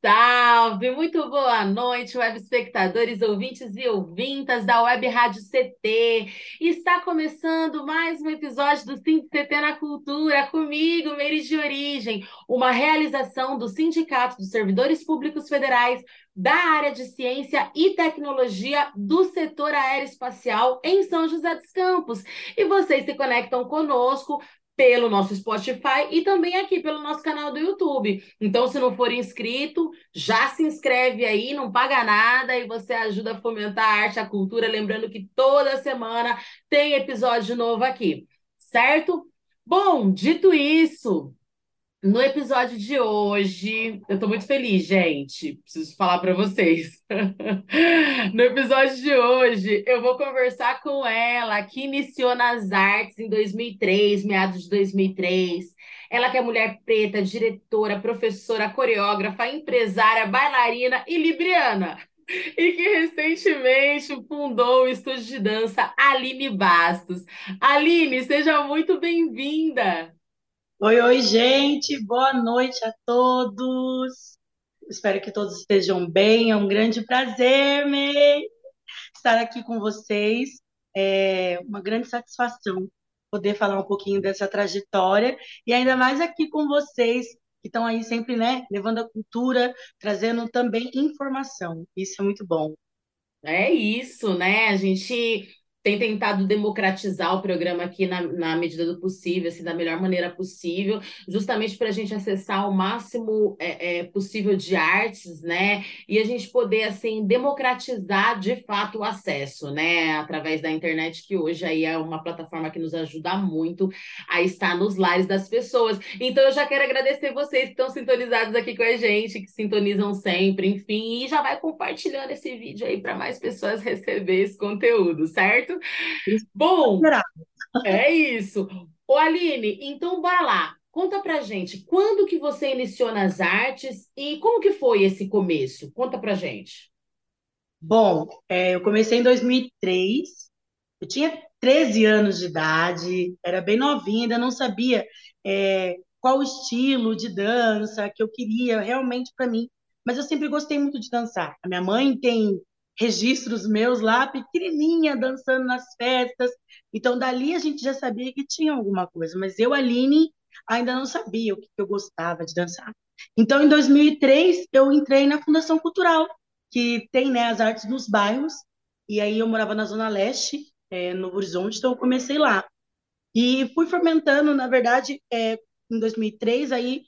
Salve! Muito boa noite, web espectadores, ouvintes e ouvintas da Web Rádio CT. Está começando mais um episódio do CT na Cultura, comigo, Meire de Origem, uma realização do Sindicato dos Servidores Públicos Federais da área de Ciência e Tecnologia do setor aeroespacial em São José dos Campos. E vocês se conectam conosco pelo nosso Spotify e também aqui pelo nosso canal do YouTube. Então, se não for inscrito, já se inscreve aí, não paga nada e você ajuda a fomentar a arte, a cultura. Lembrando que toda semana tem episódio novo aqui, certo? Bom, dito isso, no episódio de hoje, eu estou muito feliz, gente. Preciso falar para vocês. no episódio de hoje, eu vou conversar com ela, que iniciou nas artes em 2003, meados de 2003. Ela que é mulher preta, diretora, professora, coreógrafa, empresária, bailarina e libriana. E que recentemente fundou o estúdio de dança Aline Bastos. Aline, seja muito bem-vinda. Oi, oi, gente, boa noite a todos. Espero que todos estejam bem. É um grande prazer me estar aqui com vocês. É uma grande satisfação poder falar um pouquinho dessa trajetória e ainda mais aqui com vocês que estão aí sempre, né, levando a cultura, trazendo também informação. Isso é muito bom. É isso, né? A gente tem tentado democratizar o programa aqui na, na medida do possível, assim, da melhor maneira possível, justamente para a gente acessar o máximo é, é, possível de artes, né? E a gente poder, assim, democratizar de fato o acesso, né? Através da internet, que hoje aí é uma plataforma que nos ajuda muito a estar nos lares das pessoas. Então, eu já quero agradecer vocês que estão sintonizados aqui com a gente, que sintonizam sempre, enfim, e já vai compartilhando esse vídeo aí para mais pessoas receber esse conteúdo, certo? Bom, é isso. Ô Aline, então bora lá. Conta pra gente, quando que você iniciou nas artes e como que foi esse começo? Conta pra gente. Bom, é, eu comecei em 2003, eu tinha 13 anos de idade, era bem novinha, ainda não sabia é, qual estilo de dança que eu queria realmente para mim, mas eu sempre gostei muito de dançar. A minha mãe tem registros meus lá, pequenininha, dançando nas festas. Então, dali a gente já sabia que tinha alguma coisa, mas eu, Aline, ainda não sabia o que eu gostava de dançar. Então, em 2003, eu entrei na Fundação Cultural, que tem né, as artes nos bairros, e aí eu morava na Zona Leste, é, no Horizonte, então eu comecei lá. E fui fomentando, na verdade, é, em 2003, aí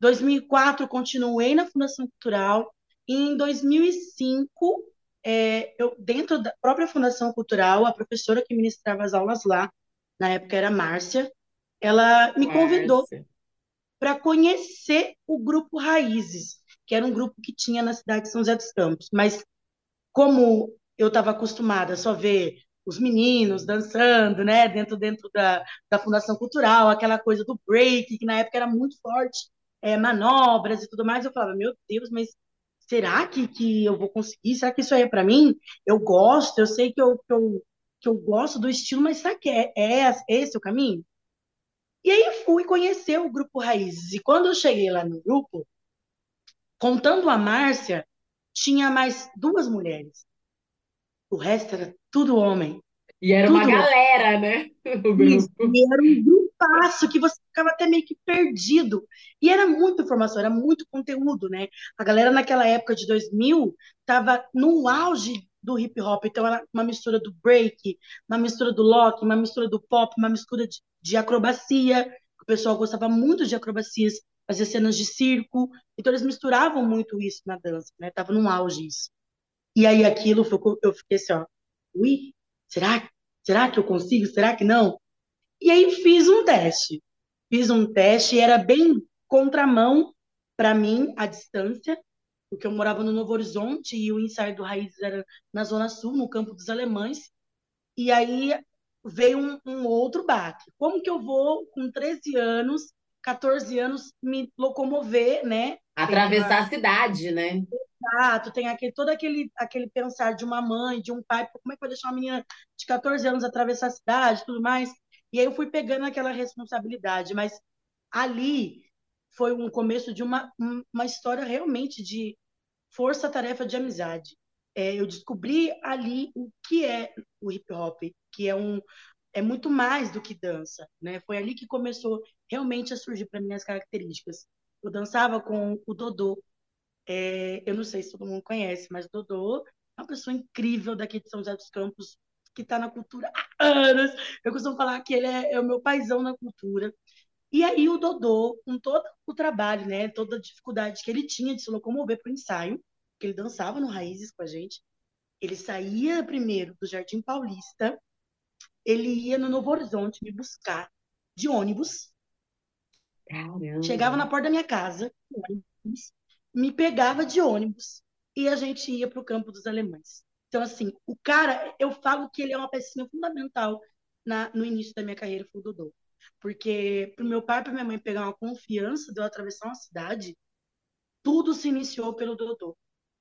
2004 continuei na Fundação Cultural, e em 2005 é, eu, dentro da própria Fundação Cultural, a professora que ministrava as aulas lá, na época era Márcia, ela me convidou para conhecer o grupo Raízes, que era um grupo que tinha na cidade de São José dos Campos. Mas como eu estava acostumada a só ver os meninos dançando, né, dentro, dentro da, da Fundação Cultural, aquela coisa do break, que na época era muito forte, é, manobras e tudo mais, eu falava, meu Deus, mas será que, que eu vou conseguir? Será que isso aí é para mim? Eu gosto, eu sei que eu, que eu, que eu gosto do estilo, mas será que é, é esse o caminho? E aí fui conhecer o grupo Raízes. E quando eu cheguei lá no grupo, contando a Márcia, tinha mais duas mulheres. O resto era tudo homem. E era tudo uma galera, né? Isso, e era um grupaço que você ficava até meio que perdido. E era muita informação, era muito conteúdo, né? A galera naquela época de 2000 estava no auge do hip hop, então era uma mistura do break, uma mistura do lock, uma mistura do pop, uma mistura de, de acrobacia. O pessoal gostava muito de acrobacias, fazia cenas de circo, então eles misturavam muito isso na dança, né? Tava no auge isso. E aí aquilo, eu fiquei assim, ó, ui, será, será que eu consigo? Será que não? E aí fiz um teste. Fiz um teste e era bem contramão para mim, à distância. porque eu morava no Novo Horizonte e o ensaio do Raízes era na Zona Sul, no Campo dos Alemães. E aí veio um, um outro baque. Como que eu vou, com 13 anos, 14 anos, me locomover, né? Atravessar a cidade, né? Exato, tem aquele, todo aquele, aquele pensar de uma mãe, de um pai, como é que vai deixar uma menina de 14 anos atravessar a cidade tudo mais? E aí eu fui pegando aquela responsabilidade, mas ali foi um começo de uma, uma história realmente de força-tarefa de amizade. É, eu descobri ali o que é o hip hop, que é um é muito mais do que dança, né? Foi ali que começou realmente a surgir para mim as características. Eu dançava com o Dodô. É, eu não sei se todo mundo conhece, mas o Dodô é uma pessoa incrível daqui de São José dos Campos, que está na cultura há anos. Eu costumo falar que ele é, é o meu paizão na cultura. E aí o Dodô, com todo o trabalho, né, toda a dificuldade que ele tinha de se locomover para o ensaio, que ele dançava no Raízes com a gente, ele saía primeiro do Jardim Paulista, ele ia no Novo Horizonte me buscar de ônibus, Caramba. chegava na porta da minha casa, me pegava de ônibus e a gente ia para o campo dos alemães. Então, assim, o cara, eu falo que ele é uma pecinha fundamental na, no início da minha carreira, foi o Dodô. Porque para o meu pai e para minha mãe pegar uma confiança de eu atravessar uma cidade, tudo se iniciou pelo Dodô.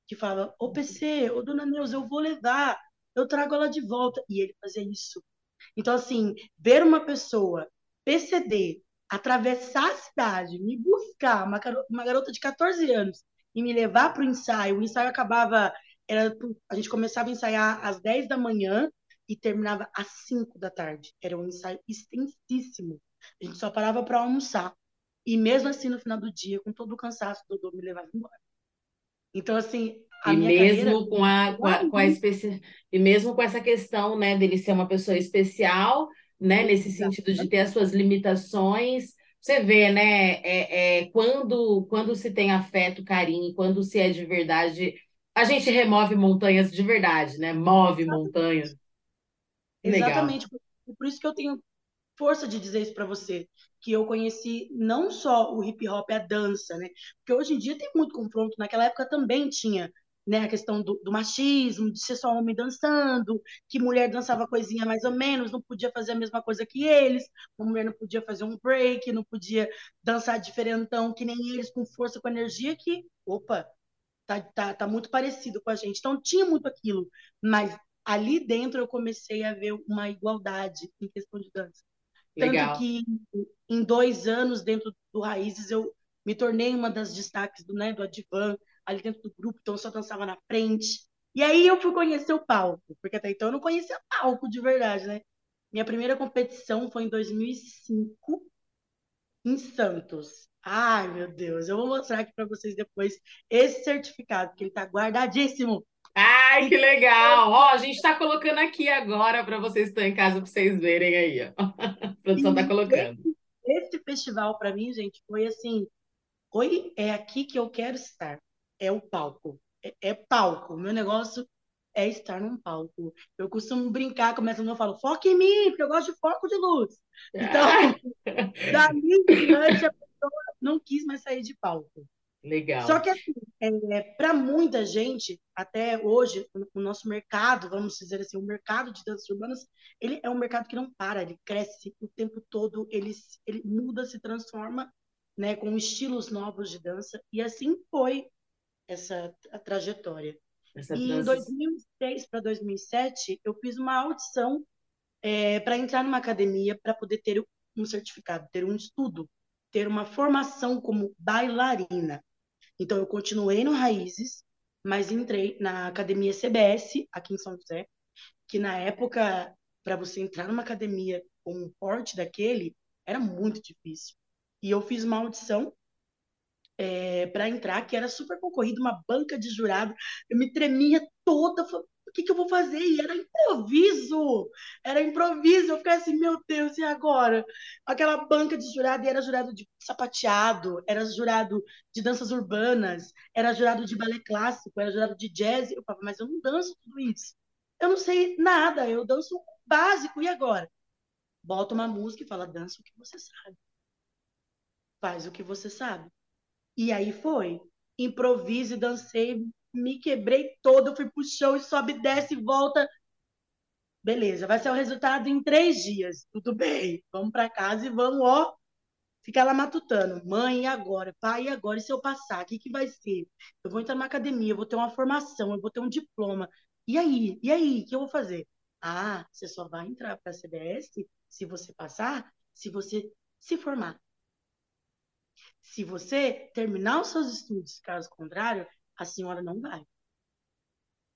Que falava, ô PC, ô Dona Neuza, eu vou levar, eu trago ela de volta. E ele fazia isso. Então, assim, ver uma pessoa PCD atravessar a cidade, me buscar, uma, uma garota de 14 anos, e me levar para o ensaio, o ensaio acabava, era, a gente começava a ensaiar às 10 da manhã, e terminava às 5 da tarde. Era um ensaio extensíssimo. A gente só parava para almoçar. E mesmo assim, no final do dia, com todo o cansaço, o Dodô me levava embora. Então, assim, a e mesmo carreira... com a, com a, com a especi... e mesmo com essa questão, né, dele ser uma pessoa especial, né, nesse sentido de ter as suas limitações, você vê, né, é, é, quando, quando se tem afeto, carinho, quando se é de verdade, a gente remove montanhas de verdade, né, move montanhas. Exatamente. Por, por isso que eu tenho força de dizer isso para você, que eu conheci não só o hip hop, a dança, né? Porque hoje em dia tem muito confronto. Naquela época também tinha né, a questão do, do, machismo, de ser só homem dançando, que mulher dançava coisinha mais ou menos, não podia fazer a mesma coisa que eles, uma mulher não podia fazer um break, não podia dançar diferentão que nem eles, com força, com energia, que, opa, tá, tá, tá muito parecido com a gente. Então tinha muito aquilo, mas ali dentro eu comecei a ver uma igualdade em questão de dança. Legal. Tanto que em dois anos dentro do Raízes eu me tornei uma das destaques do, né, do Advan, ali dentro do grupo, então eu só dançava na frente. E aí eu fui conhecer o palco, porque até então eu não conhecia palco de verdade, né? Minha primeira competição foi em 2005, em Santos. Ai, meu Deus, eu vou mostrar aqui para vocês depois esse certificado, que ele está guardadíssimo Ai, que legal! Ó, a gente está colocando aqui agora para vocês que estão em casa, para vocês verem aí. Ó. A produção está colocando. Esse, esse festival, para mim, gente, foi assim: foi, é aqui que eu quero estar. É o palco. É, é palco. Meu negócio é estar num palco. Eu costumo brincar, começando a falar, foca em mim, porque eu gosto de foco de luz. Então, dali em diante, a não quis mais sair de palco. Legal. Só que, assim, é, para muita gente, até hoje, o nosso mercado, vamos dizer assim, o mercado de danças urbanas, ele é um mercado que não para, ele cresce o tempo todo, ele, ele muda, se transforma, né, com estilos novos de dança, e assim foi essa trajetória. Essa e em 2006 para 2007, eu fiz uma audição é, para entrar numa academia para poder ter um certificado, ter um estudo, ter uma formação como bailarina. Então, eu continuei no Raízes, mas entrei na academia CBS, aqui em São José, que na época, para você entrar numa academia com um porte daquele, era muito difícil. E eu fiz uma audição é, para entrar, que era super concorrido, uma banca de jurado. Eu me tremia toda, que, que eu vou fazer? E era improviso, era improviso. Eu fiquei assim, meu Deus, e agora? Aquela banca de jurado, e era jurado de sapateado, era jurado de danças urbanas, era jurado de balé clássico, era jurado de jazz. Eu falava, mas eu não danço tudo isso. Eu não sei nada, eu danço básico, e agora? Bota uma música e fala, dança o que você sabe. Faz o que você sabe. E aí foi. improviso e dancei, me quebrei toda, fui pro chão e sobe, desce, volta. Beleza, vai ser o resultado em três dias. Tudo bem, vamos para casa e vamos, ó, ficar lá matutando. Mãe, e agora? Pai, e agora? E se eu passar? O que, que vai ser? Eu vou entrar na academia, eu vou ter uma formação, eu vou ter um diploma. E aí? E aí? O que eu vou fazer? Ah, você só vai entrar para a CBS se você passar, se você se formar. Se você terminar os seus estudos, caso contrário, a senhora não vai.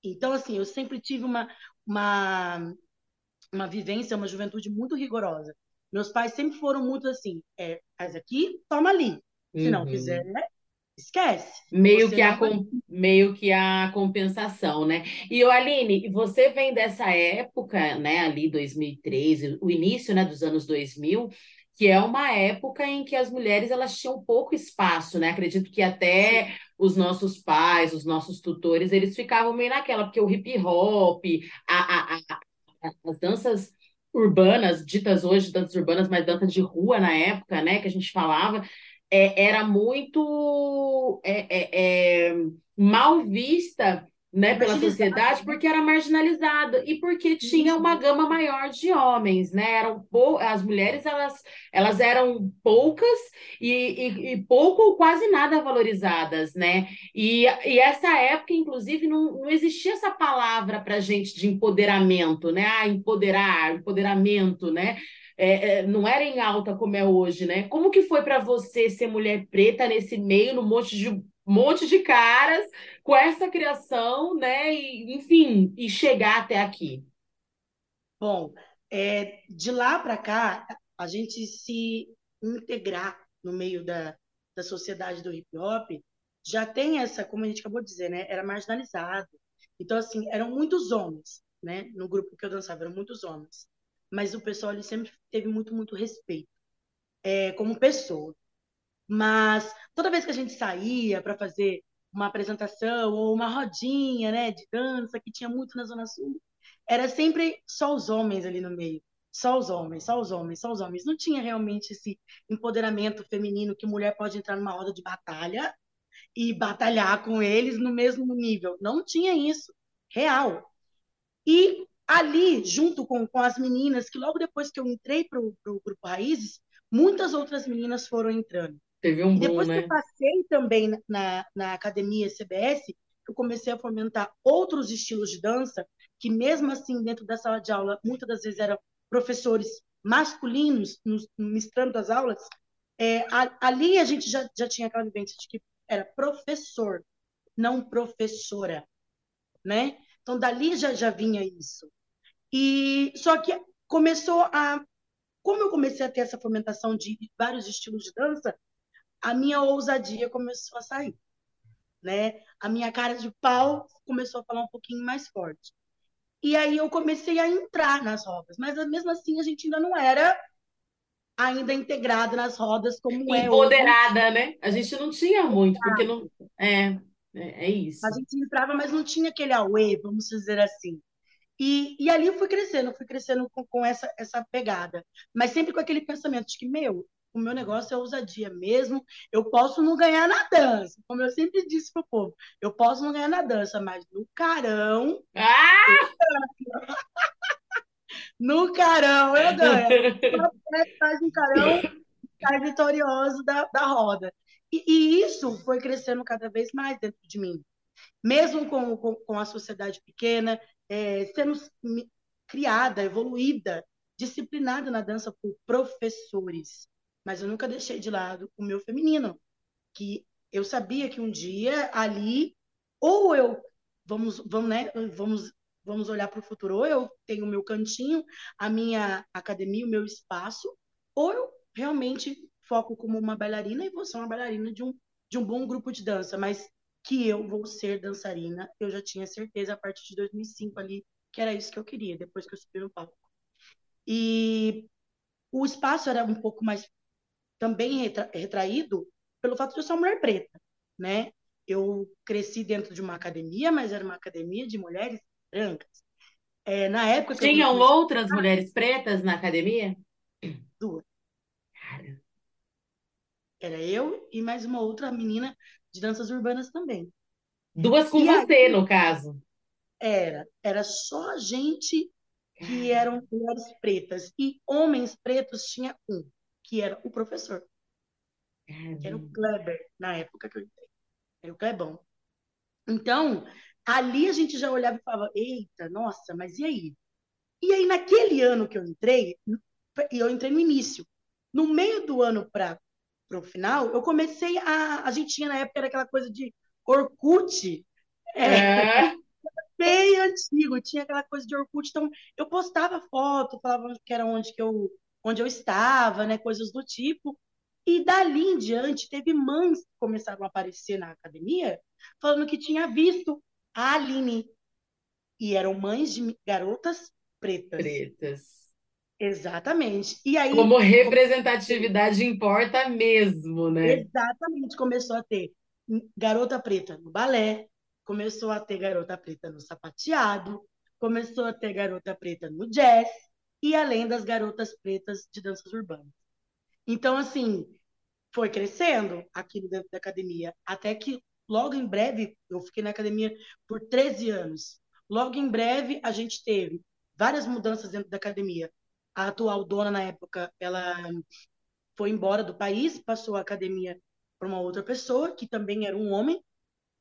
Então, assim, eu sempre tive uma, uma, uma vivência, uma juventude muito rigorosa. Meus pais sempre foram muito assim, é, faz aqui, toma ali. Se uhum. não quiser, esquece. Meio que, a, vai... meio que a compensação, né? E, Aline, você vem dessa época, né, ali 2003, o início, né, dos anos 2000, que é uma época em que as mulheres elas tinham pouco espaço, né? Acredito que até os nossos pais, os nossos tutores, eles ficavam meio naquela, porque o hip hop, a, a, a, as danças urbanas, ditas hoje danças urbanas, mas danças de rua na época, né, que a gente falava, é, era muito é, é, é mal vista né, pela sociedade porque era marginalizado e porque tinha uma gama maior de homens, né? Eram pou... as mulheres elas, elas eram poucas e, e, e pouco ou quase nada valorizadas, né? E, e essa época, inclusive, não, não existia essa palavra para gente de empoderamento, né? Ah, empoderar, empoderamento, né? É, é, não era em alta como é hoje, né? Como que foi para você ser mulher preta nesse meio, no monte de monte de caras com essa criação, né? E, enfim, e chegar até aqui. Bom, é, de lá para cá, a gente se integrar no meio da, da sociedade do hip hop já tem essa, como a gente acabou de dizer, né? Era marginalizado. Então, assim, eram muitos homens, né? No grupo que eu dançava, eram muitos homens. Mas o pessoal ele sempre teve muito, muito respeito é, como pessoa. Mas toda vez que a gente saía para fazer uma apresentação ou uma rodinha, né, de dança que tinha muito na Zona Sul, era sempre só os homens ali no meio. Só os homens, só os homens, só os homens. Não tinha realmente esse empoderamento feminino que mulher pode entrar numa roda de batalha e batalhar com eles no mesmo nível. Não tinha isso, real. E ali, junto com, com as meninas, que logo depois que eu entrei para o Grupo Raízes, muitas outras meninas foram entrando. Teve um boom, depois né? que eu passei também na, na academia CBS, eu comecei a fomentar outros estilos de dança, que mesmo assim, dentro da sala de aula, muitas das vezes eram professores masculinos nos, ministrando as aulas, é, ali a gente já, já tinha aquela vivência de que era professor, não professora, né? Então, dali já, já vinha isso. E só que começou a... Como eu comecei a ter essa fomentação de vários estilos de dança, a minha ousadia começou a sair, né? A minha cara de pau começou a falar um pouquinho mais forte. E aí eu comecei a entrar nas rodas, mas mesmo assim a gente ainda não era ainda integrada nas rodas como Empoderada, é Empoderada, né? A gente não tinha muito, porque não é, é, é isso. A gente entrava, mas não tinha aquele auê, vamos dizer assim. E, e ali eu fui crescendo, fui crescendo com, com essa, essa pegada. Mas sempre com aquele pensamento de que, meu, o meu negócio é ousadia mesmo. Eu posso não ganhar na dança, como eu sempre disse pro povo. Eu posso não ganhar na dança, mas no carão. Ah! no carão eu ganho. Faz um carão, sai vitorioso da, da roda. E, e, isso foi crescendo cada vez mais dentro de mim. Mesmo com, com, com a sociedade pequena, é, sendo criada, evoluída, disciplinada na dança por professores mas eu nunca deixei de lado o meu feminino, que eu sabia que um dia ali ou eu vamos vamos né, vamos vamos olhar para o futuro, ou eu tenho o meu cantinho, a minha academia, o meu espaço, ou eu realmente foco como uma bailarina e vou ser uma bailarina de um de um bom grupo de dança, mas que eu vou ser dançarina, eu já tinha certeza a partir de 2005 ali que era isso que eu queria, depois que eu subi no palco. E o espaço era um pouco mais também retra retraído pelo fato de eu ser uma mulher preta, né? Eu cresci dentro de uma academia, mas era uma academia de mulheres brancas. É, na época Tinham outras mulheres pretas na academia? Duas. Era eu e mais uma outra menina de danças urbanas também. Duas com E você, aí, no caso. era, era só gente que eram mulheres pretas e homens pretos tinha um, que era o professor, que era o. Kleber, na época que eu entrei, era o Klebão. Então, ali a gente já olhava e falava, eita, nossa, mas e aí? E aí, naquele ano que eu entrei, e eu entrei no início, no meio do ano para o final, eu comecei a. A gente tinha na época era aquela coisa de Orkut, é, É, bem antigo, tinha aquela coisa de Orkut, então eu postava foto, falava que era onde que eu, onde eu estava, né, coisas do tipo. E dali em diante, teve mães que começaram a aparecer na academia falando que tinha visto a Aline. E eram mães de garotas pretas. pretas. Exatamente. E aí, Como representatividade importa mesmo, né? exatamente, começou a ter garota preta no balé, começou a ter garota preta no sapateado, começou a ter garota preta no jazz, e além das garotas pretas de danças urbanas. Então, assim, foi crescendo aquilo dentro da academia, até que logo em breve, eu fiquei na academia por 13 anos. Logo em breve, a gente teve várias mudanças dentro da academia. A atual dona, na época, ela foi embora do país, passou a academia para uma outra pessoa, que também era um homem,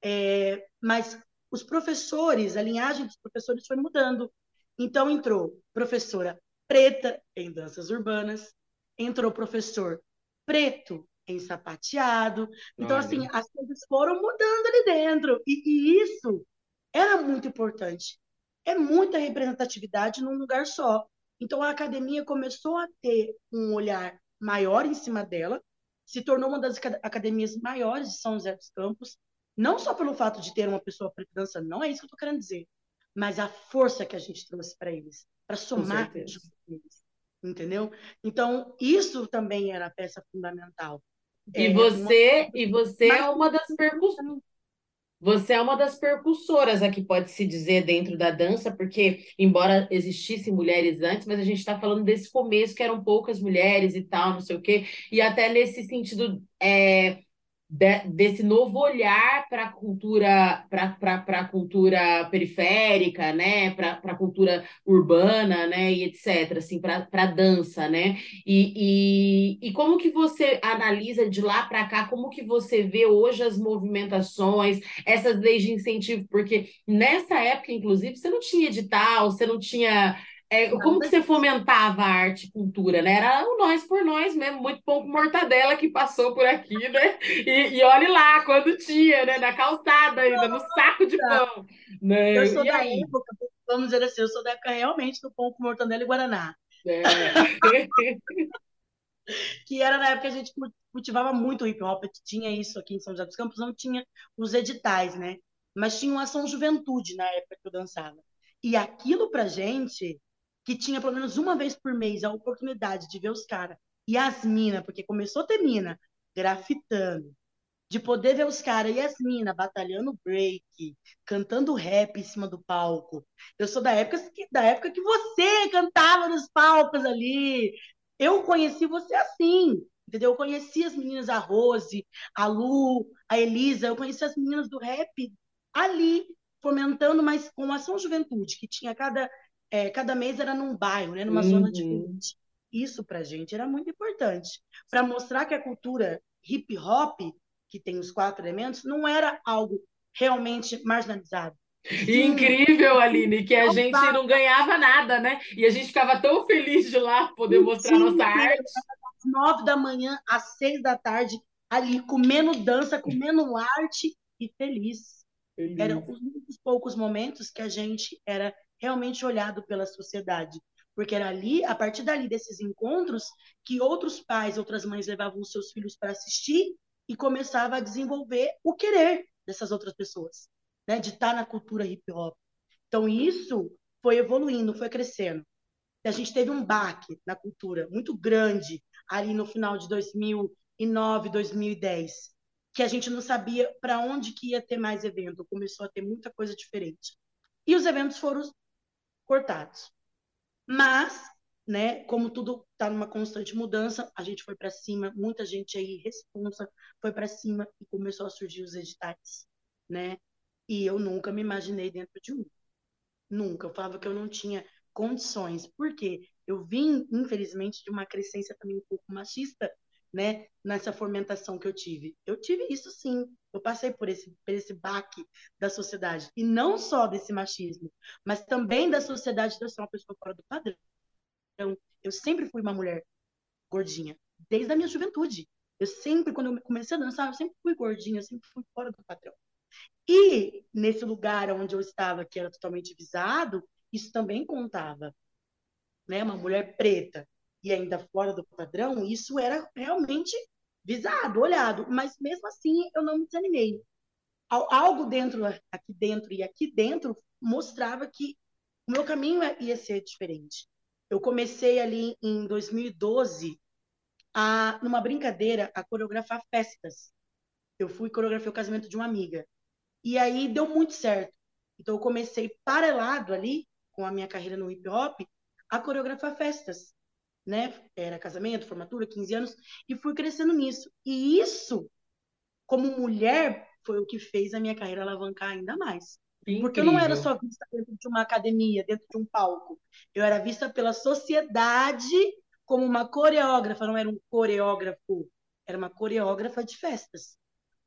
é, mas os professores, a linhagem dos professores foi mudando. Então entrou professora preta em danças urbanas, entrou professor preto em sapateado. Então, assim, Olha. as coisas foram mudando ali dentro. E, e isso era muito importante. É muita representatividade num lugar só. Então, a academia começou a ter um olhar maior em cima dela, se tornou uma das aca- academias maiores de São José dos Campos, não só pelo fato de ter uma pessoa preta dançando, não é isso que eu estou querendo dizer, mas a força que a gente trouxe para eles, para somar com eles, entendeu? Então, isso também era a peça fundamental. E É uma você, e você é mas uma das percus... Você é uma das percussoras aqui, pode-se dizer, dentro da dança, porque, embora existissem mulheres antes, mas a gente está falando desse começo que eram poucas mulheres e tal, não sei o quê, e até nesse sentido é, de- desse novo olhar para a cultura, para cultura periférica, né, para a cultura urbana, né, e etc., assim, para a dança, né? E, e, e como que você analisa de lá para cá, como que você vê hoje as movimentações, essas leis de incentivo? Porque nessa época, inclusive, você não tinha edital, você não tinha. É, como que você fomentava a arte e cultura, né? Era o nós por nós mesmo, muito pouco mortadela que passou por aqui, né? E, e olhe lá, quando tinha, né? Na calçada ainda, no saco de pão, Eu né? sou E da aí? época, vamos dizer assim, eu sou da época realmente do pão com mortandela e guaraná, É. que era na época que a gente cu- cultivava muito hip hop, tinha isso aqui em São José dos Campos, não tinha os editais, né? Mas tinha uma ação juventude na época que eu dançava. E aquilo pra gente, que tinha pelo menos uma vez por mês a oportunidade de ver os caras e as minas, porque começou a ter mina grafitando, de poder ver os caras e as minas batalhando break, cantando rap em cima do palco. Eu sou da época que, da época que você cantava nos palcos ali. Eu conheci você assim, entendeu? Eu conheci as meninas, a Rose, a Lu, a Elisa, eu conheci as meninas do rap ali, fomentando, mas com ação juventude, que tinha cada, é, cada mês era num bairro, né, numa zona Uhum. diferente. Isso pra gente era muito importante, para mostrar que a cultura hip hop que tem os quatro elementos, não era algo realmente marginalizado. Sim, incrível, Aline, que a gente opa, não ganhava nada, né? E a gente ficava tão feliz de lá poder mostrar nossa mentira, arte. às nove da manhã, às seis da tarde, ali comendo dança, comendo arte e feliz. Eram Feliz. os únicos poucos momentos que a gente era realmente olhado pela sociedade. Porque era ali, a partir dali desses encontros, que outros pais, outras mães levavam os seus filhos para assistir e começava a desenvolver o querer dessas outras pessoas, né? De estar na cultura hip hop. Então isso foi evoluindo, foi crescendo. A gente teve um baque na cultura muito grande ali no final de 2009, 2010, que a gente não sabia para onde que ia ter mais evento. Começou a ter muita coisa diferente. E os eventos foram cortados. Mas né? Como tudo está numa constante mudança, a gente foi para cima, muita gente aí responsa foi para cima e começou a surgir os editais, né? E eu nunca me imaginei dentro de um. Nunca. Eu falava que eu não tinha condições. Por quê? Eu vim, infelizmente, de uma crescência também um pouco machista, né? Nessa fomentação que eu tive. Eu tive isso sim. Eu passei por esse, por esse baque da sociedade. E não só desse machismo, mas também da sociedade de eu ser uma pessoa fora do padrão. Então, eu sempre fui uma mulher gordinha, desde a minha juventude. Eu sempre, quando eu comecei a dançar, eu sempre fui gordinha, eu sempre fui fora do padrão. E nesse lugar onde eu estava, que era totalmente visado, isso também contava. Né? Uma mulher preta e ainda fora do padrão, isso era realmente visado, olhado. Mas mesmo assim, eu não me desanimei. Algo dentro, aqui dentro e aqui dentro, mostrava que o meu caminho ia ser diferente. Eu comecei ali em 2012, a, numa brincadeira, a coreografar festas. Eu fui coreografar o casamento de uma amiga. E aí deu muito certo. Então eu comecei paralelo ali, com a minha carreira no hip hop, a coreografar festas. Né? Era casamento, formatura, 15 anos, e fui crescendo nisso. E isso, como mulher, foi o que fez a minha carreira alavancar ainda mais. Incrível. Porque eu não era só vista dentro de uma academia, dentro de um palco. Eu era vista pela sociedade como uma coreógrafa, não era um coreógrafo, era uma coreógrafa de festas.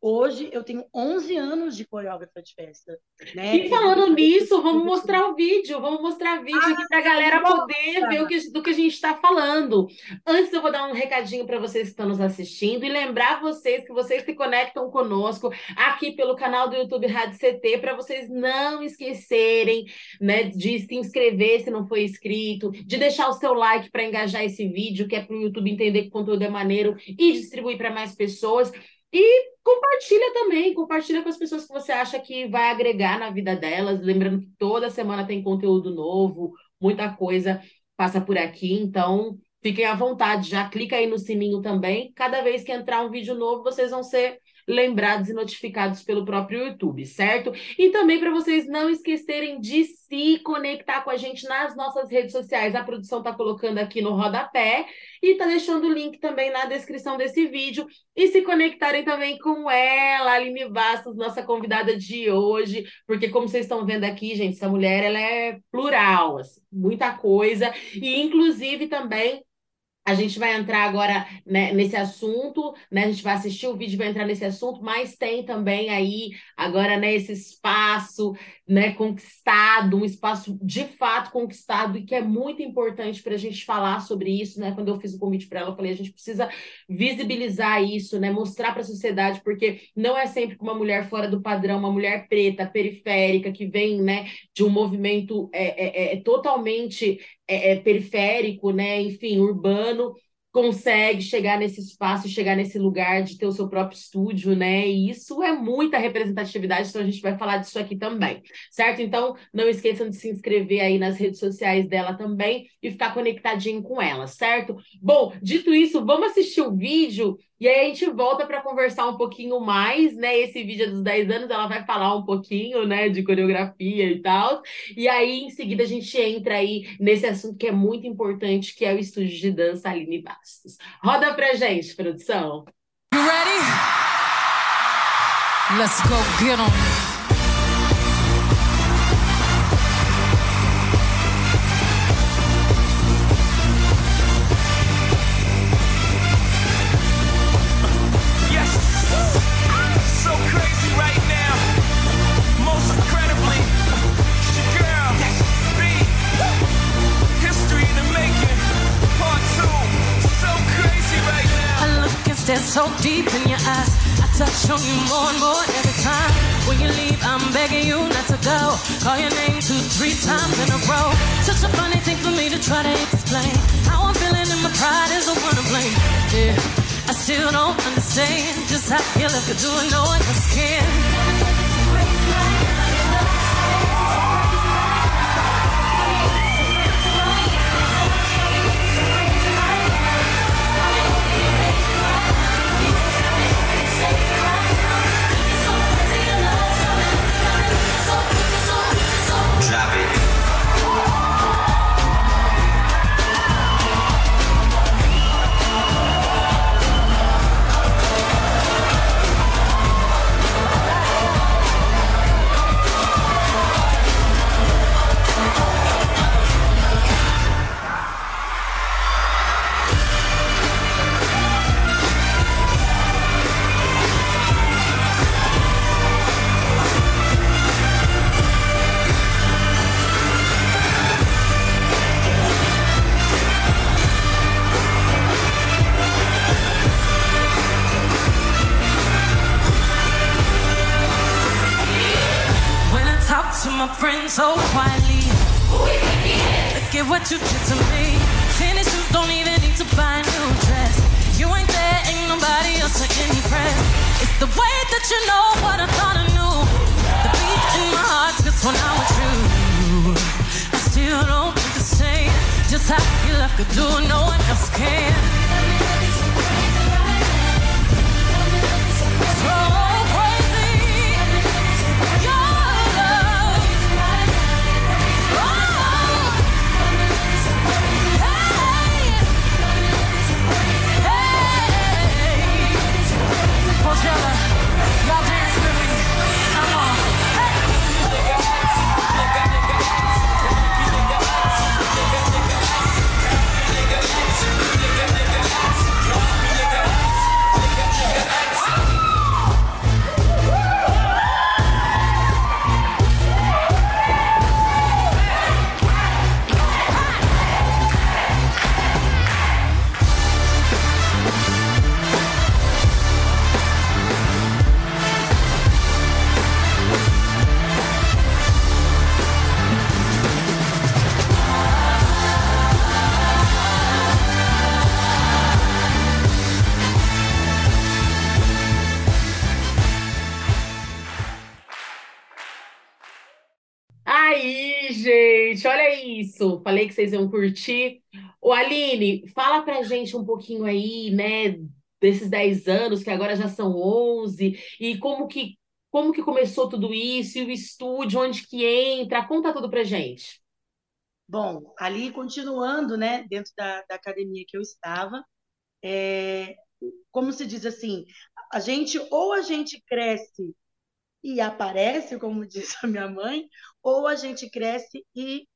Hoje eu tenho 11 anos de coreógrafa de festa. Né? E falando nisso, vamos mostrar o vídeo, vamos mostrar o vídeo ah, para a galera poder ver o que, do que a gente está falando. Antes eu vou dar um recadinho para vocês que estão nos assistindo e lembrar vocês que vocês se conectam conosco aqui pelo canal do YouTube Rádio CT para vocês não esquecerem né, de se inscrever se não foi inscrito, de deixar o seu like para engajar esse vídeo, que é para o YouTube entender que o conteúdo é maneiro e distribuir para mais pessoas. E compartilha também, compartilha com as pessoas que você acha que vai agregar na vida delas. Lembrando que toda semana tem conteúdo novo, muita coisa passa por aqui, então fiquem à vontade, já clica aí no sininho também. Cada vez que entrar um vídeo novo, vocês vão ser lembrados e notificados pelo próprio YouTube, certo? E também para vocês não esquecerem de se conectar com a gente nas nossas redes sociais. A produção está colocando aqui no rodapé e está deixando o link também na descrição desse vídeo. E se conectarem também com ela, Aline Bastos, nossa convidada de hoje, porque como vocês estão vendo aqui, gente, essa mulher ela é plural, assim, muita coisa, e inclusive também a gente vai entrar agora né, nesse assunto, né? A gente vai assistir o vídeo, vai entrar nesse assunto, mas tem também aí agora né, esse espaço né, conquistado, um espaço de fato conquistado e que é muito importante para a gente falar sobre isso, né? Quando eu fiz o convite para ela, eu falei, a gente precisa visibilizar isso, né? Mostrar para a sociedade, porque não é sempre que uma mulher fora do padrão, uma mulher preta, periférica, que vem né, de um movimento é, é, é totalmente é, é, periférico, né, enfim, urbano, consegue chegar nesse espaço, chegar nesse lugar de ter o seu próprio estúdio, né? E isso é muita representatividade, então a gente vai falar disso aqui também, certo? Então, não esqueçam de se inscrever aí nas redes sociais dela também e ficar conectadinho com ela, certo? Bom, dito isso, vamos assistir o vídeo e aí a gente volta para conversar um pouquinho mais, né? Esse vídeo é dos 10 anos, ela vai falar um pouquinho, né, de coreografia e tal. E aí, em seguida, a gente entra aí nesse assunto que é muito importante, que é o estúdio de dança Aline Roda pra gente, produção. You ready? Let's go get on. So deep in your eyes. I touch on you more and more every time. When you leave, I'm begging you not to go. Call your name two, three times in a row. Such a funny thing for me to try to explain. How I'm feeling and my pride is the one to blame. Yeah, I still don't understand just how you look at doing no one else can. What you did to me. Tennis shoes don't even need to buy a new dress. You ain't there, ain't nobody else to impress. It's the way that you know what I thought I knew. The beat in my heart just when I'm with you. I still don't think the same. Just how you I could do, no one else can. Isso. Falei que vocês iam curtir. O Aline, fala pra gente um pouquinho aí, né, desses 10 anos, que agora já são 11, e como que, como que começou tudo isso, e o estúdio, onde que entra, conta tudo pra gente. Bom, ali continuando, né, dentro da, da academia que eu estava, é, como se diz assim, a gente ou a gente cresce e aparece, como disse a minha mãe, ou a gente cresce e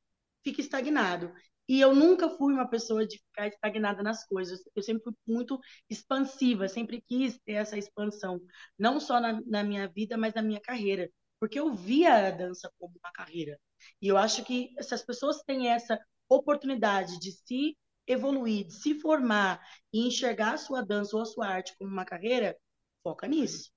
fica estagnado. E eu nunca fui uma pessoa de ficar estagnada nas coisas. Eu sempre fui muito expansiva, sempre quis ter essa expansão, não só na, na minha vida, mas na minha carreira, porque eu via a dança como uma carreira. E eu acho que se as pessoas têm essa oportunidade de se evoluir, de se formar e enxergar a sua dança ou a sua arte como uma carreira, foca nisso.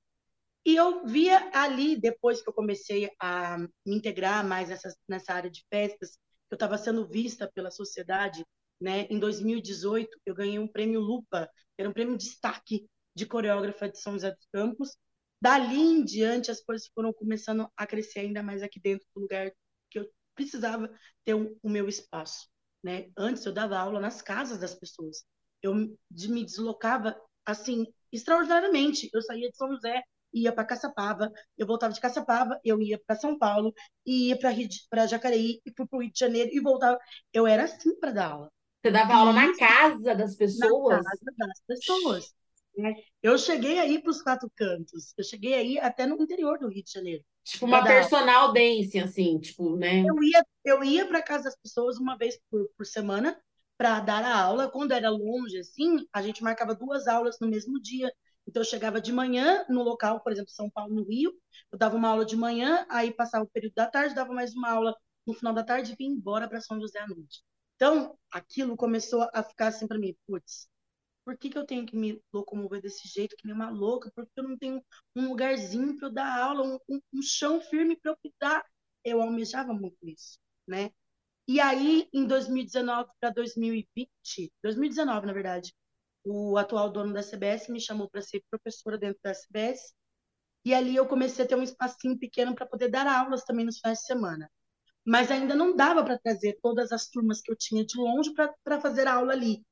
E eu via ali, depois que eu comecei a me integrar mais nessa, nessa área de festas, eu estava sendo vista pela sociedade, né? Em 2018, eu ganhei um prêmio Lupa, era um prêmio de destaque de coreógrafa de São José dos Campos. Dali em diante, as coisas foram começando a crescer ainda mais aqui dentro do lugar que eu precisava ter um, o meu espaço, né? Antes eu dava aula nas casas das pessoas. Eu me deslocava assim extraordinariamente. Eu saía de São José ia para Caçapava, eu voltava de Caçapava, eu ia para São Paulo, e ia para Jacareí, e fui para o Rio de Janeiro e voltava. Eu era assim para dar aula. Você dava aula na casa das pessoas? Na casa das pessoas. Eu cheguei aí para os quatro cantos, eu cheguei aí até no interior do Rio de Janeiro. Tipo uma personal dance, assim, tipo, né? Eu ia, eu ia para casa das pessoas uma vez por, por semana para dar a aula. Quando era longe, assim, a gente marcava duas aulas no mesmo dia. Então, eu chegava de manhã no local, por exemplo, São Paulo, no Rio, eu dava uma aula de manhã, aí passava o período da tarde, dava mais uma aula no final da tarde e vinha embora para São José à noite. Então, aquilo começou a ficar assim para mim, putz, por que, que eu tenho que me locomover desse jeito, que nem uma louca? Porque eu não tenho um lugarzinho para eu dar aula, um, um, um chão firme para eu cuidar. Eu almejava muito isso, né? E aí, em 2019 para 2020, 2019, na verdade, o atual dono da CBS me chamou para ser professora dentro da CBS. E ali eu comecei a ter um espacinho pequeno para poder dar aulas também nos finais de semana. Mas ainda não dava para trazer todas as turmas que eu tinha de longe para fazer aula ali.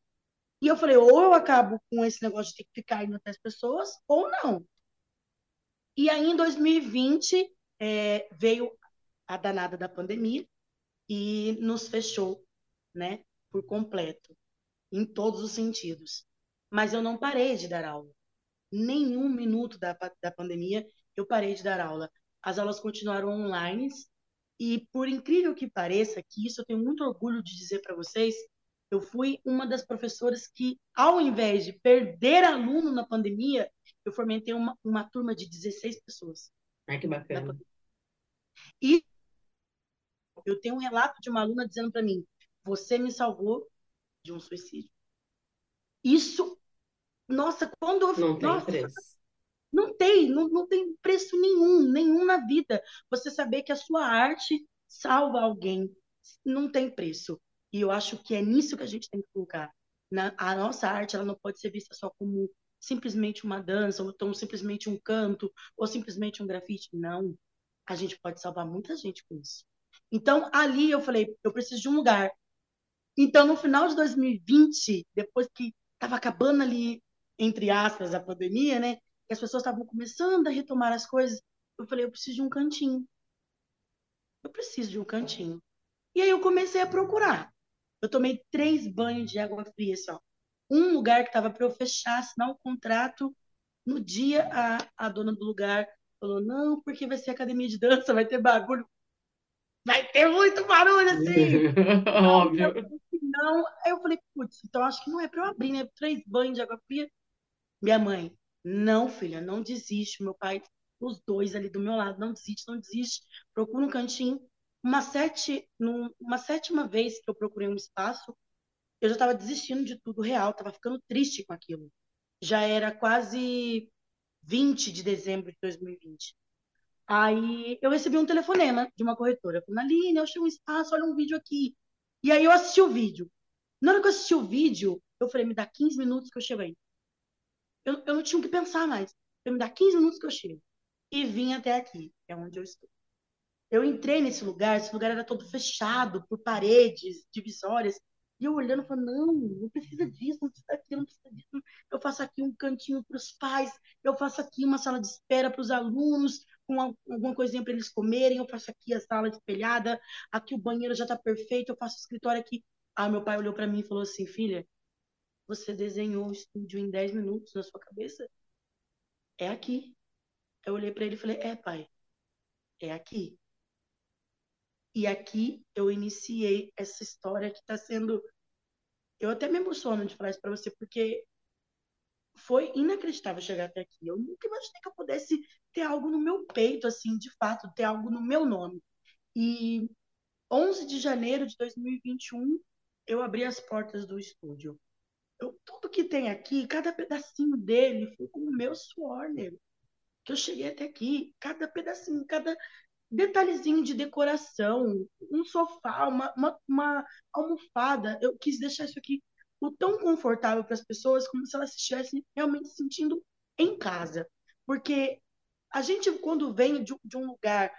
E eu falei, ou eu acabo com esse negócio de ter que ficar indo até as pessoas, ou não. E aí, em 2020, é, veio a danada da pandemia e nos fechou, né, por completo, em todos os sentidos mas eu não parei de dar aula. Nenhum minuto da, da pandemia eu parei de dar aula. As aulas continuaram online e, por incrível que pareça, que isso eu tenho muito orgulho de dizer para vocês, eu fui uma das professoras que, ao invés de perder aluno na pandemia, eu fomentei uma, uma turma de 16 pessoas. Ai, que bacana. E eu tenho um relato de uma aluna dizendo para mim: Você me salvou de um suicídio. Isso, nossa, quando eu. Não tem nossa, preço. Não tem, não, não tem preço nenhum, nenhum na vida. Você saber que a sua arte salva alguém, não tem preço. E eu acho que é nisso que a gente tem que colocar. Na, a nossa arte ela não pode ser vista só como simplesmente uma dança, ou então simplesmente um canto, ou simplesmente um grafite. Não. A gente pode salvar muita gente com isso. Então, ali eu falei, eu preciso de um lugar. Então, no final de 2020, depois que estava acabando ali, entre aspas, a pandemia, né? Que as pessoas estavam começando a retomar as coisas, eu falei, eu preciso de um cantinho. Eu preciso de um cantinho. E aí eu comecei a procurar. Eu tomei três banhos de água fria, assim, ó. Um lugar que estava para eu fechar, assinar o contrato. No dia, a, a dona do lugar falou: não, porque vai ser academia de dança, vai ter bagulho. Vai ter muito barulho, assim. Óbvio. Não, aí eu falei, putz, então acho que não é para eu abrir, né? Três banhos de água fria. Minha mãe, não, filha, não desiste. Meu pai, os dois ali do meu lado, não desiste, não desiste. Procura um cantinho. Uma, sete, uma sétima vez que eu procurei um espaço, eu já estava desistindo de tudo real, estava ficando triste com aquilo. Já era quase 20 de dezembro de 2020. Aí eu recebi um telefonema de uma corretora. Falei, Aline, eu achei um espaço, olha um vídeo aqui. E aí eu assisti o vídeo. Na hora que eu assisti o vídeo, eu falei, me dá 15 minutos que eu chego aí. Eu, eu não tinha o que pensar mais. Eu me dá 15 minutos que eu chego. E vim até aqui, é onde eu estou. Eu entrei nesse lugar, esse lugar era todo fechado por paredes, divisórias. E eu olhando, falando, não, não precisa disso, não precisa daquilo, não precisa disso. Eu faço aqui um cantinho para os pais, eu faço aqui uma sala de espera para os alunos, com alguma coisinha para eles comerem, eu faço aqui a sala espelhada, aqui o banheiro já está perfeito, eu faço o escritório aqui. Ah, meu pai olhou para mim e falou assim, filha, você desenhou o estúdio em 10 minutos na sua cabeça? É aqui. Eu olhei para ele e falei, é, pai, é aqui. E aqui eu iniciei essa história que está sendo. Eu até me emociono de falar isso para você, porque foi inacreditável chegar até aqui. Eu nunca imaginei que eu pudesse ter algo no meu peito, assim, de fato, ter algo no meu nome. E 11 de janeiro de 2021, eu abri as portas do estúdio. Eu, tudo que tem aqui, cada pedacinho dele foi com o meu suor, nego. Que eu cheguei até aqui, cada pedacinho, cada detalhezinho de decoração, um sofá, uma, uma, uma almofada. Eu quis deixar isso aqui o tão confortável para as pessoas como se elas estivessem realmente se sentindo em casa. Porque a gente, quando vem de, de um lugar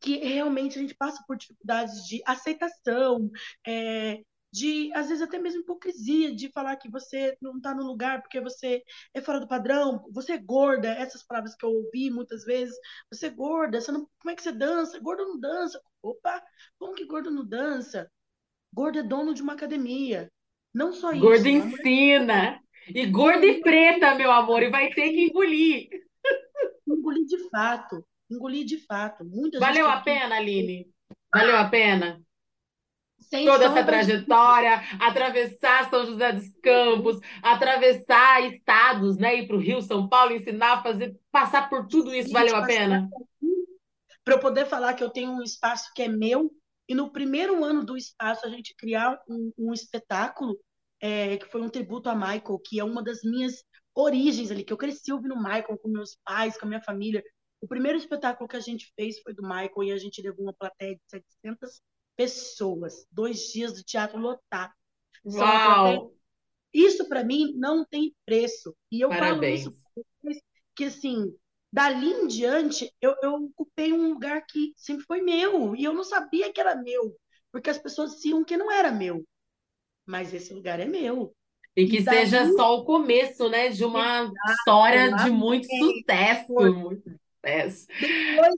que realmente a gente passa por dificuldades de aceitação, é, de, às vezes, até mesmo hipocrisia, de falar que você não está no lugar porque você é fora do padrão, você é gorda, essas palavras que eu ouvi muitas vezes, você é gorda, você não, como é que você dança? Gordo não dança. Opa, como que gordo não dança? Gordo é dono de uma academia. Não só isso. Gordo ensina. E gorda e preta, meu amor, e vai ter que engolir. Engolir de fato. Engolir de fato. Muita Valeu a pena, Aline? Valeu a pena? Sem toda essa trajetória, atravessar São José dos Campos, atravessar estados, né? Ir para o Rio, São Paulo, ensinar fazer, passar por tudo isso, valeu a pena? Para eu poder falar que eu tenho um espaço que é meu, e no primeiro ano do espaço a gente criar um, um espetáculo é, que foi um tributo a Michael, que é uma das minhas origens ali, que eu cresci ouvindo Michael com meus pais, com a minha família. O primeiro espetáculo que a gente fez foi do Michael e a gente levou uma plateia de 700 pessoas, dois dias do teatro lotado. Uau! Isso para mim não tem preço. E eu Parabéns. falo isso que assim, dali em diante eu, eu ocupei um lugar que sempre foi meu e eu não sabia que era meu, porque as pessoas diziam que não era meu. Mas esse lugar é meu. E que e daí... seja só o começo, né, de uma Exato, história de muito sucesso, muito sucesso. Depois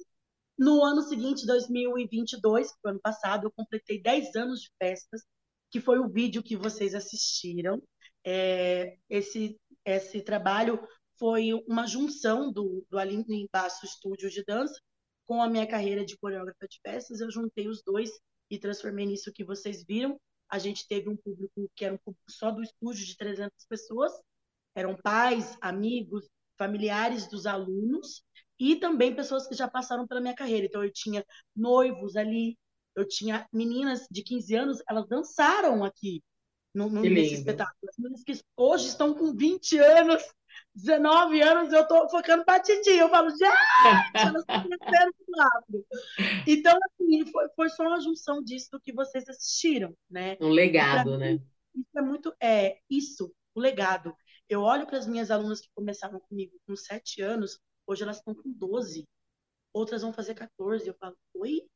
no ano seguinte, 2022, que foi ano passado, eu completei 10 anos de festas, que foi o vídeo que vocês assistiram. É, esse, esse trabalho foi uma junção do, do Aline Basso Estúdio de Dança com a minha carreira de coreógrafa de festas. Eu juntei os dois e transformei nisso que vocês viram. A gente teve um público que era um público só do estúdio de 300 pessoas. Eram pais, amigos, familiares dos alunos e também pessoas que já passaram pela minha carreira. Então, eu tinha noivos ali, eu tinha meninas de 15 anos, elas dançaram aqui no, no nesse espetáculo. As meninas que hoje estão com 20 anos 19 anos eu tô focando Titi. Eu falo, gente, elas rápido. Então, assim, foi, foi só uma junção disso do que vocês assistiram, né? Um legado, né? Isso é muito, é, isso, o legado. Eu olho para as minhas alunas que começaram comigo com 7 anos, hoje elas estão com 12. Outras vão fazer 14. Eu falo, oi?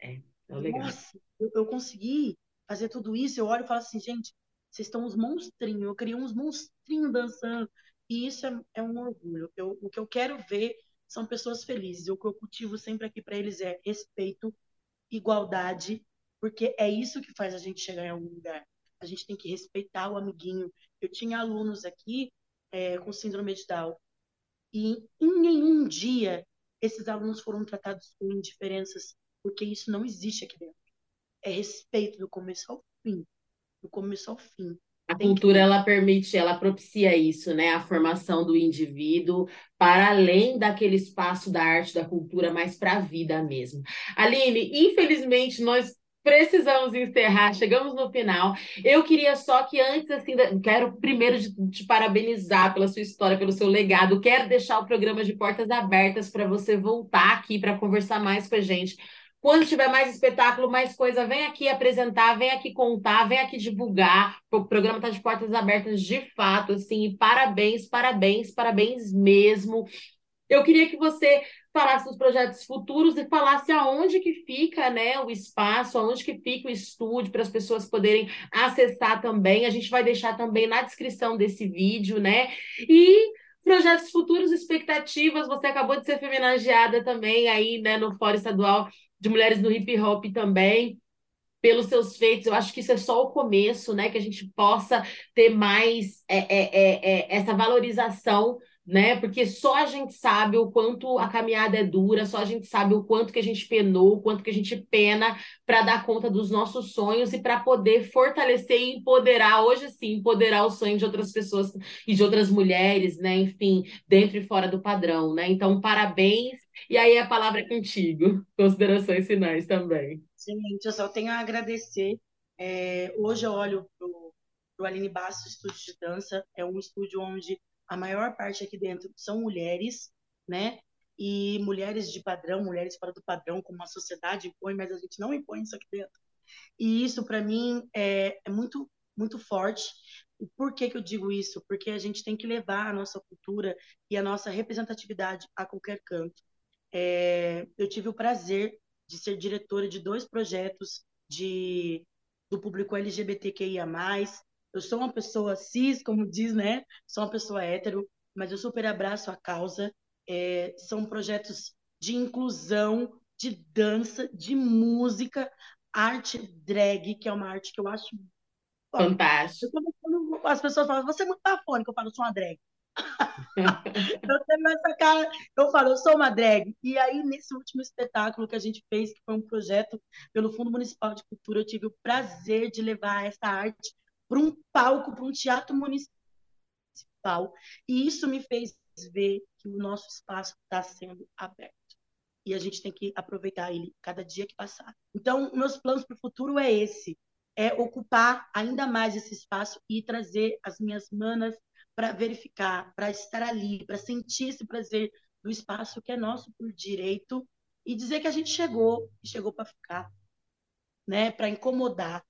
É, é legado. Nossa, eu, eu consegui fazer tudo isso. Eu olho e falo assim, gente, vocês estão uns monstrinhos. Eu criei uns monstrinhos dançando. E isso é, é um orgulho. Eu, o que eu quero ver são pessoas felizes. O que eu cultivo sempre aqui para eles é respeito, igualdade, porque é isso que faz a gente chegar em algum lugar. A gente tem que respeitar o amiguinho. Eu tinha alunos aqui é, com síndrome de Down. E em nenhum dia esses alunos foram tratados com indiferenças, porque isso não existe aqui dentro. É respeito do começo ao fim. Do começo ao fim. A cultura ela permite, ela propicia isso, né? A formação do indivíduo para além daquele espaço da arte, da cultura, mas para a vida mesmo. Aline, infelizmente nós precisamos encerrar, chegamos no final. Eu queria só que antes, assim, quero primeiro te parabenizar pela sua história, pelo seu legado. Quero deixar o programa de portas abertas para você voltar aqui para conversar mais com a gente quando tiver mais espetáculo, mais coisa, vem aqui apresentar, vem aqui contar, vem aqui divulgar. O programa está de portas abertas de fato, assim, parabéns, parabéns, parabéns mesmo. Eu queria que você falasse dos projetos futuros e falasse aonde que fica, né, o espaço, aonde que fica o estúdio para as pessoas poderem acessar também. A gente vai deixar também na descrição desse vídeo, né? E projetos futuros, expectativas. Você acabou de ser homenageada também aí, né, no Fórum Estadual de mulheres no hip hop também, pelos seus feitos. Eu acho que isso é só o começo, né? Que a gente possa ter mais é, é, é, é essa valorização né? Porque só a gente sabe o quanto a caminhada é dura, só a gente sabe o quanto que a gente penou, o quanto que a gente pena para dar conta dos nossos sonhos e para poder fortalecer e empoderar, hoje sim, empoderar o sonho de outras pessoas e de outras mulheres, né? Enfim, dentro e fora do padrão, né? Então, parabéns. E aí a palavra é contigo. Considerações finais também. Gente, eu só tenho a agradecer. É, hoje eu olho pro, pro Aline Bastos Estúdio de Dança, é um estúdio onde a maior parte aqui dentro são mulheres, né? E mulheres de padrão, mulheres fora do padrão, como a sociedade impõe, mas a gente não impõe isso aqui dentro. E isso, para mim, é, é, muito, muito forte. E por que, que eu digo isso? Porque a gente tem que levar a nossa cultura e a nossa representatividade a qualquer canto. É, eu tive o prazer de ser diretora de dois projetos de, do público LGBTQIA+, eu sou uma pessoa cis, como diz, né? Sou uma pessoa hétero, mas eu super abraço a causa. É, são projetos de inclusão, de dança, de música, arte drag, que é uma arte que eu acho fantástico. As pessoas falam, você é muito bafônica, eu falo, eu sou uma drag. eu tenho essa cara, eu falo, eu sou uma drag. E aí, nesse último espetáculo que a gente fez, que foi um projeto pelo Fundo Municipal de Cultura, eu tive o prazer de levar essa arte para um palco, para um teatro municipal. E isso me fez ver que o nosso espaço está sendo aberto. E a gente tem que aproveitar ele cada dia que passar. Então, meus planos para o futuro é esse: é ocupar ainda mais esse espaço e trazer as minhas manas para verificar, para estar ali, para sentir esse prazer do espaço que é nosso por direito e dizer que a gente chegou e chegou para ficar, né? Para incomodar,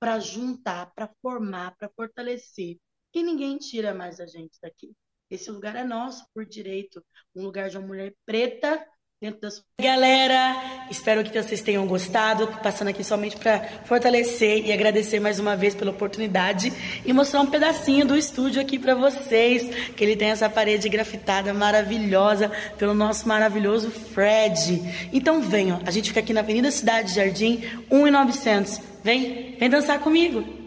para juntar, para formar, para fortalecer. E ninguém tira mais a gente daqui. Esse lugar é nosso por direito, um lugar de uma mulher preta dentro das. Galera, espero que vocês tenham gostado. Passando aqui somente para fortalecer e agradecer mais uma vez pela oportunidade e mostrar um pedacinho do estúdio aqui para vocês. Que ele tem essa parede grafitada maravilhosa pelo nosso maravilhoso Fred. Então venham, a gente fica aqui na Avenida Cidade Jardim, 1900. Vem, vem dançar comigo.